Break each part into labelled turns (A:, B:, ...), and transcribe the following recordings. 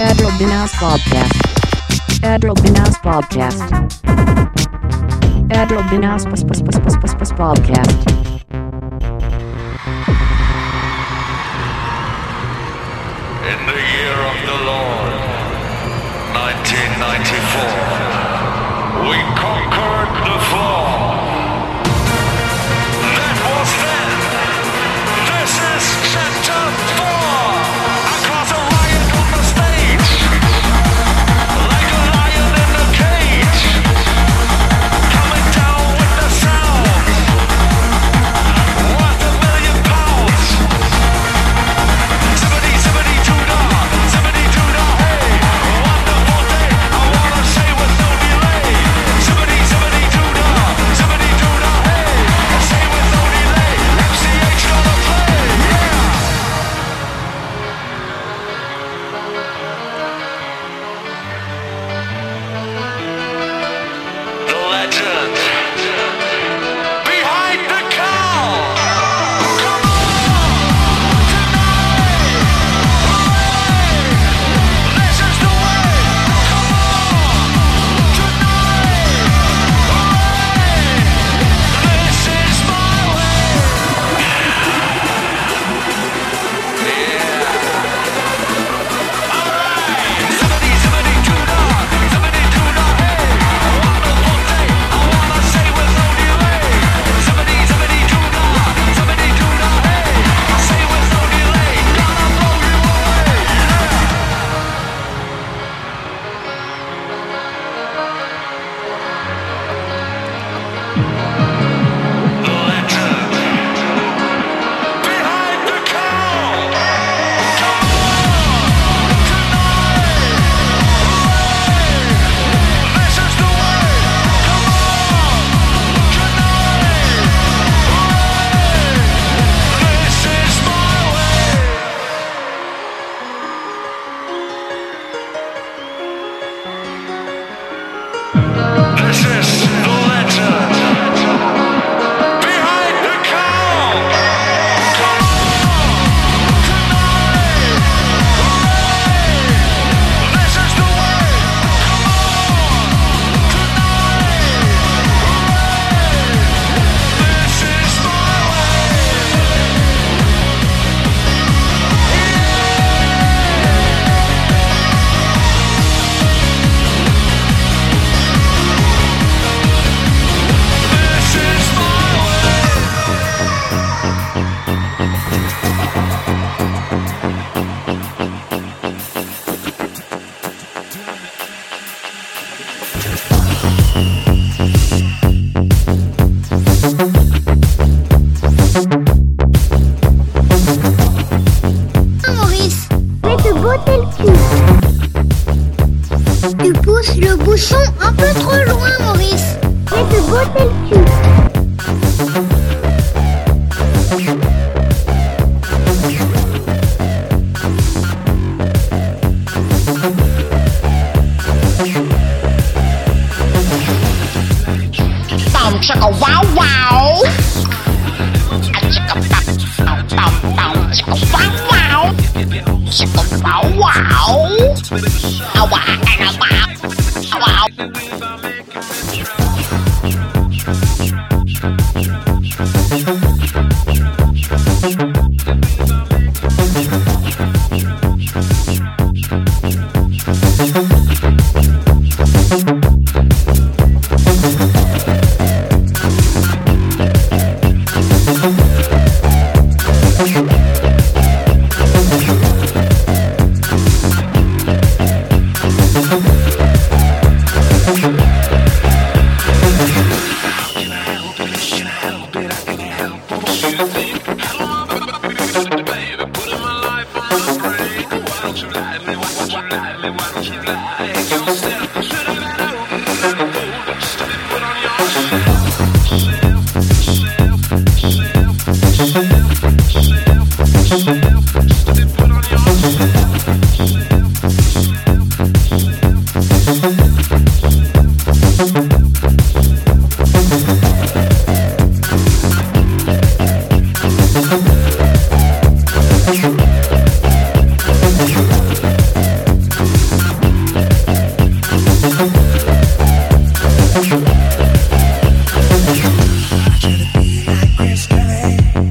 A: Adro Binas Podcast. Adro Binas Podcast. Adro Binas Podcast.
B: In the year of the Lord, 1994, we conquered the fall. is heavy.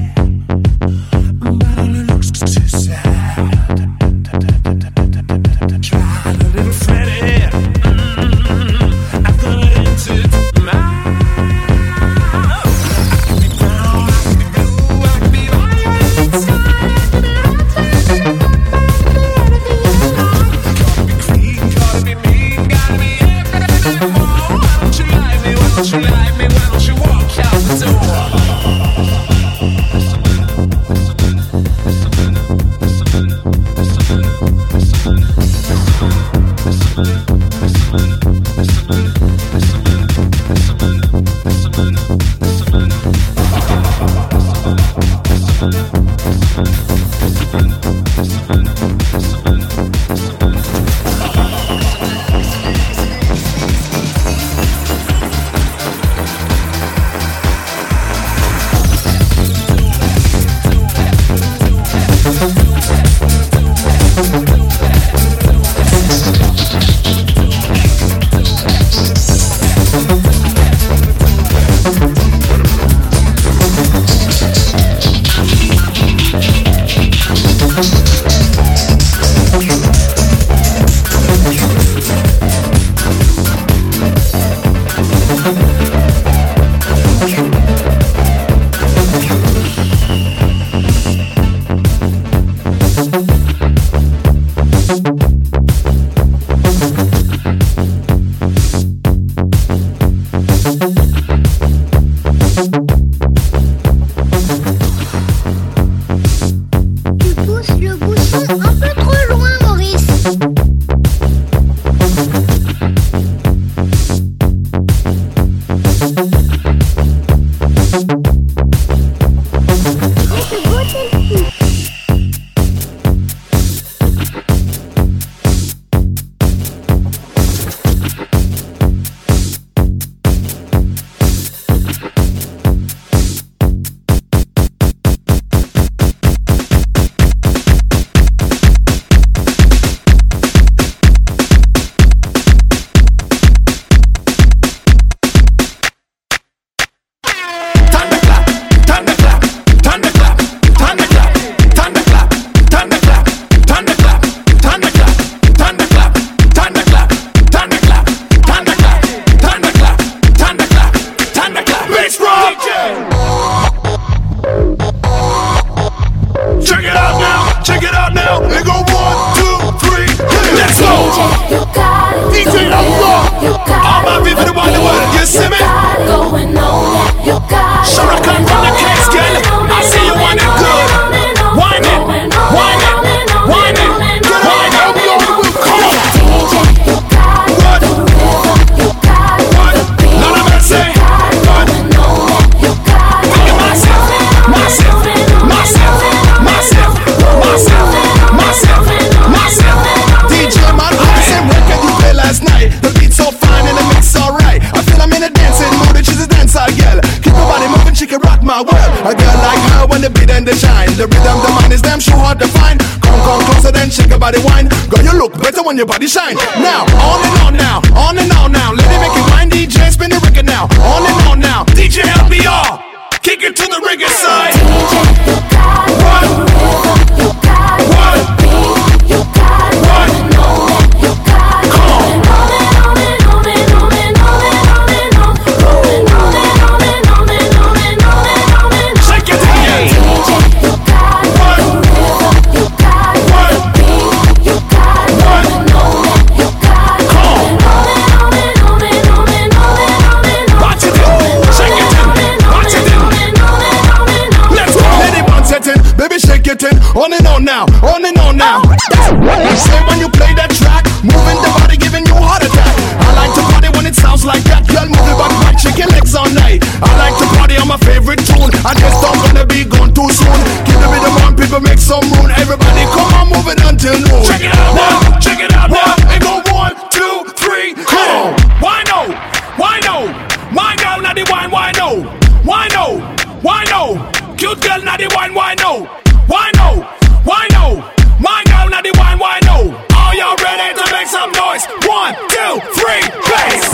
B: The.
C: Rhythm, the man is damn sure hard to find. Come, come closer, then shake your body wine. Girl, you look better when your body shine. Now, on and on now, on and on now. Let it make it wine, DJ, spin the record now. On and on now, DJ LBR. Kick it to the reggae side. What? What? On and on now. On and on now. Say when you play that track, moving the body, giving you heart attack. I like to party when it sounds like that. Girl, move body right, shake your legs all night. I like to party on my favorite tune. I just don't wanna be gone too soon. Keep the rhythm on, people make some room. Everybody, come on, move it until noon. Check it out now. Check it out now. And go one, two, three. Come on. Why no? Why no? Why no? Not the wine. Why no? Why no? Why no? Cute girl, not the wine. Why no? Why no? Why no? Why no? Not the wine. Why no? Are y'all ready to make some noise? One, two, three, bass.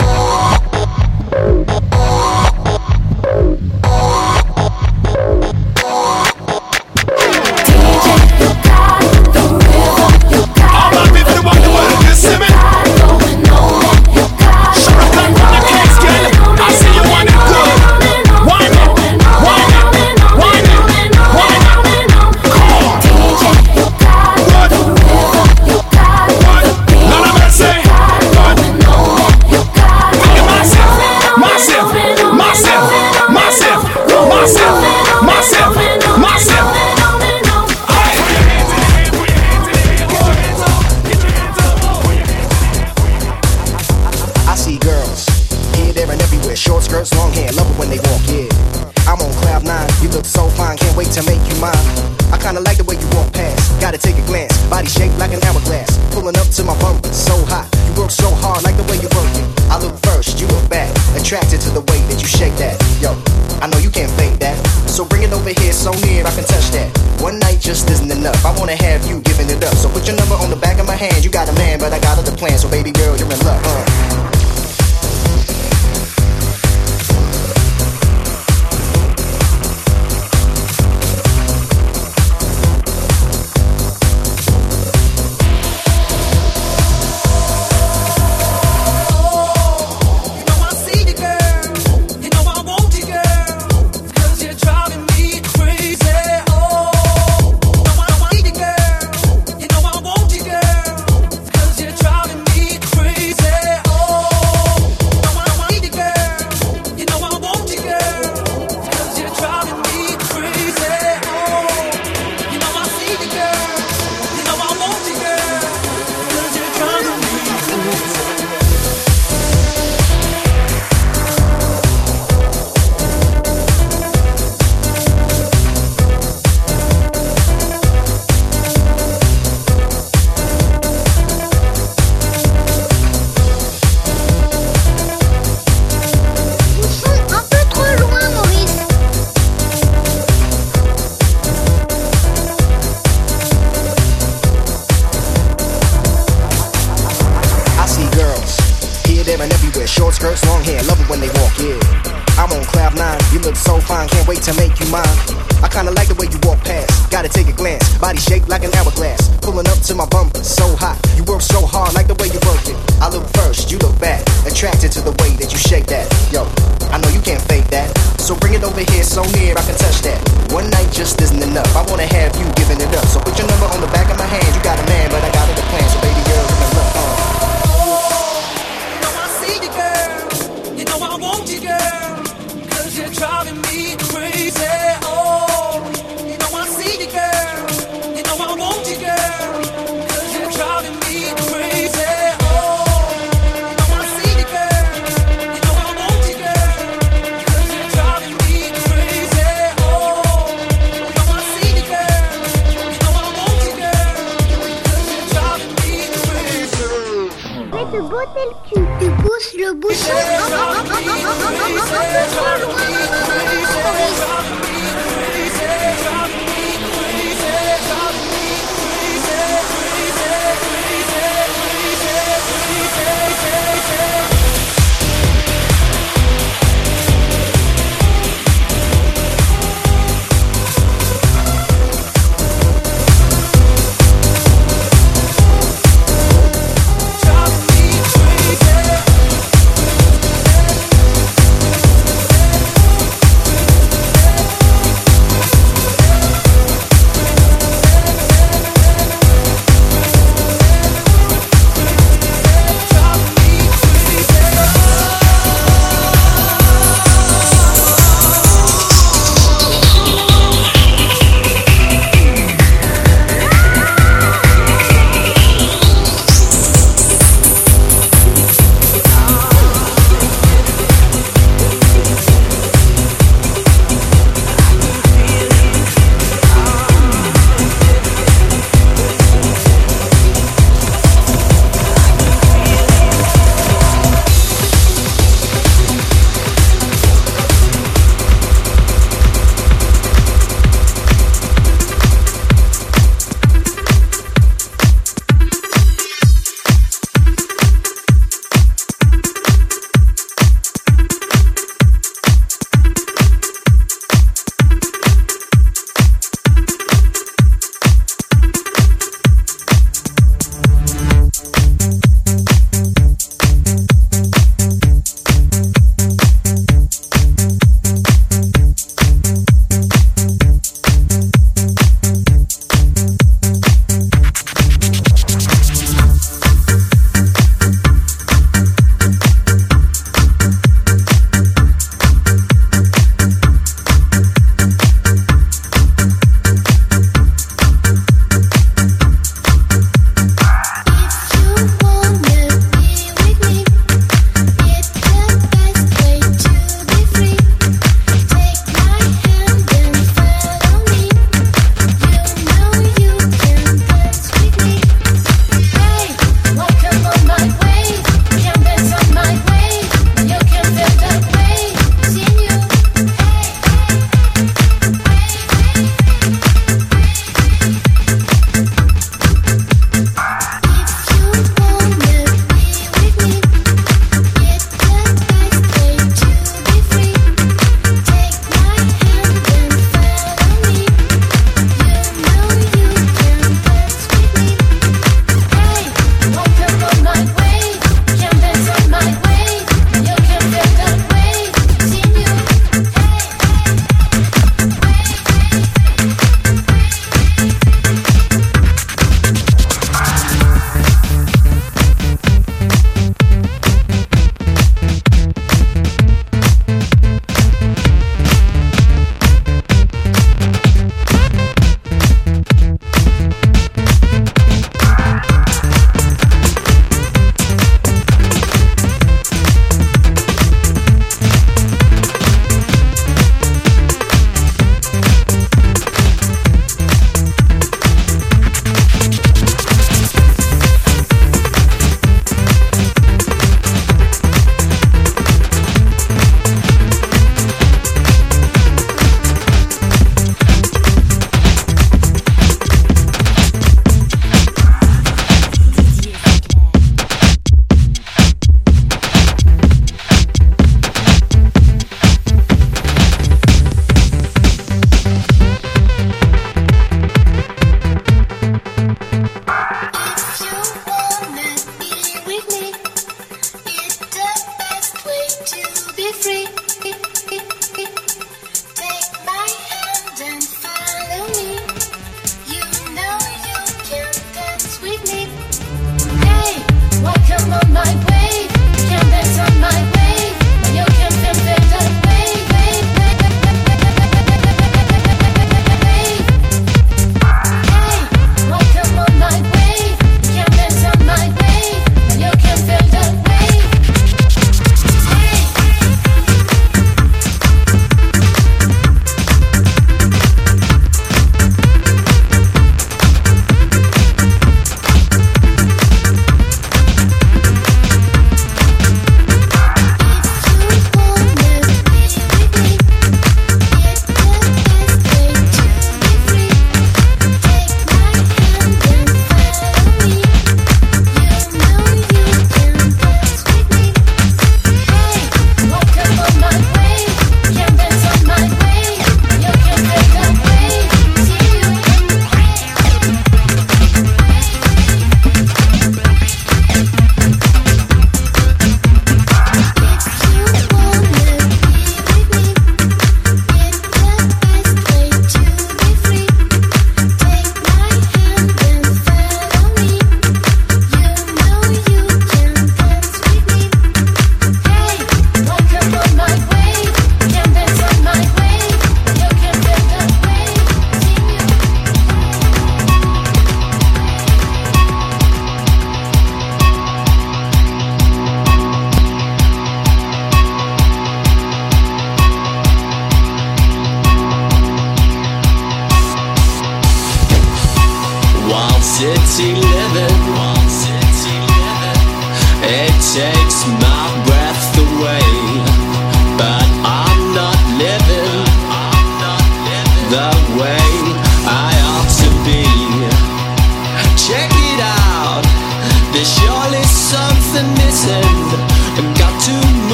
D: Le cul. Tu pousses le bouchon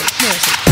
E: mercy, mercy.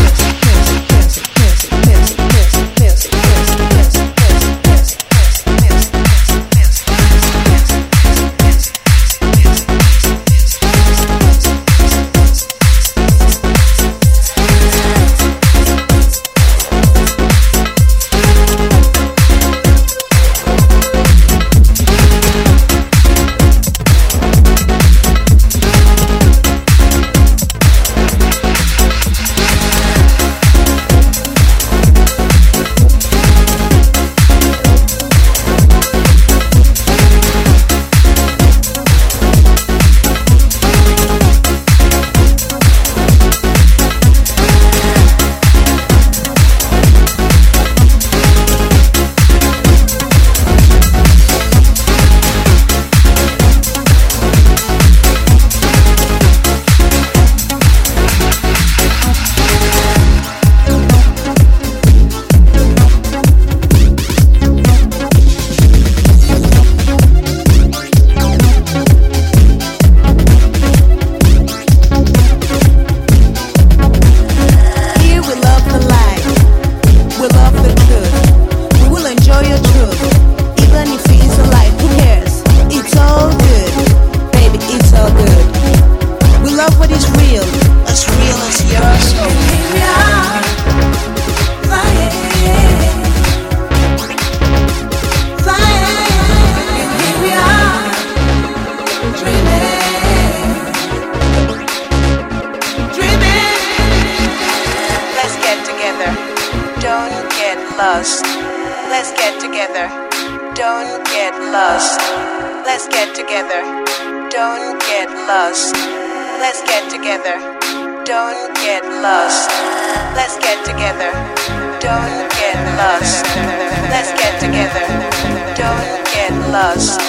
E: Lost.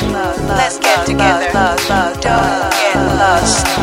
E: Let's get together. Don't get lost.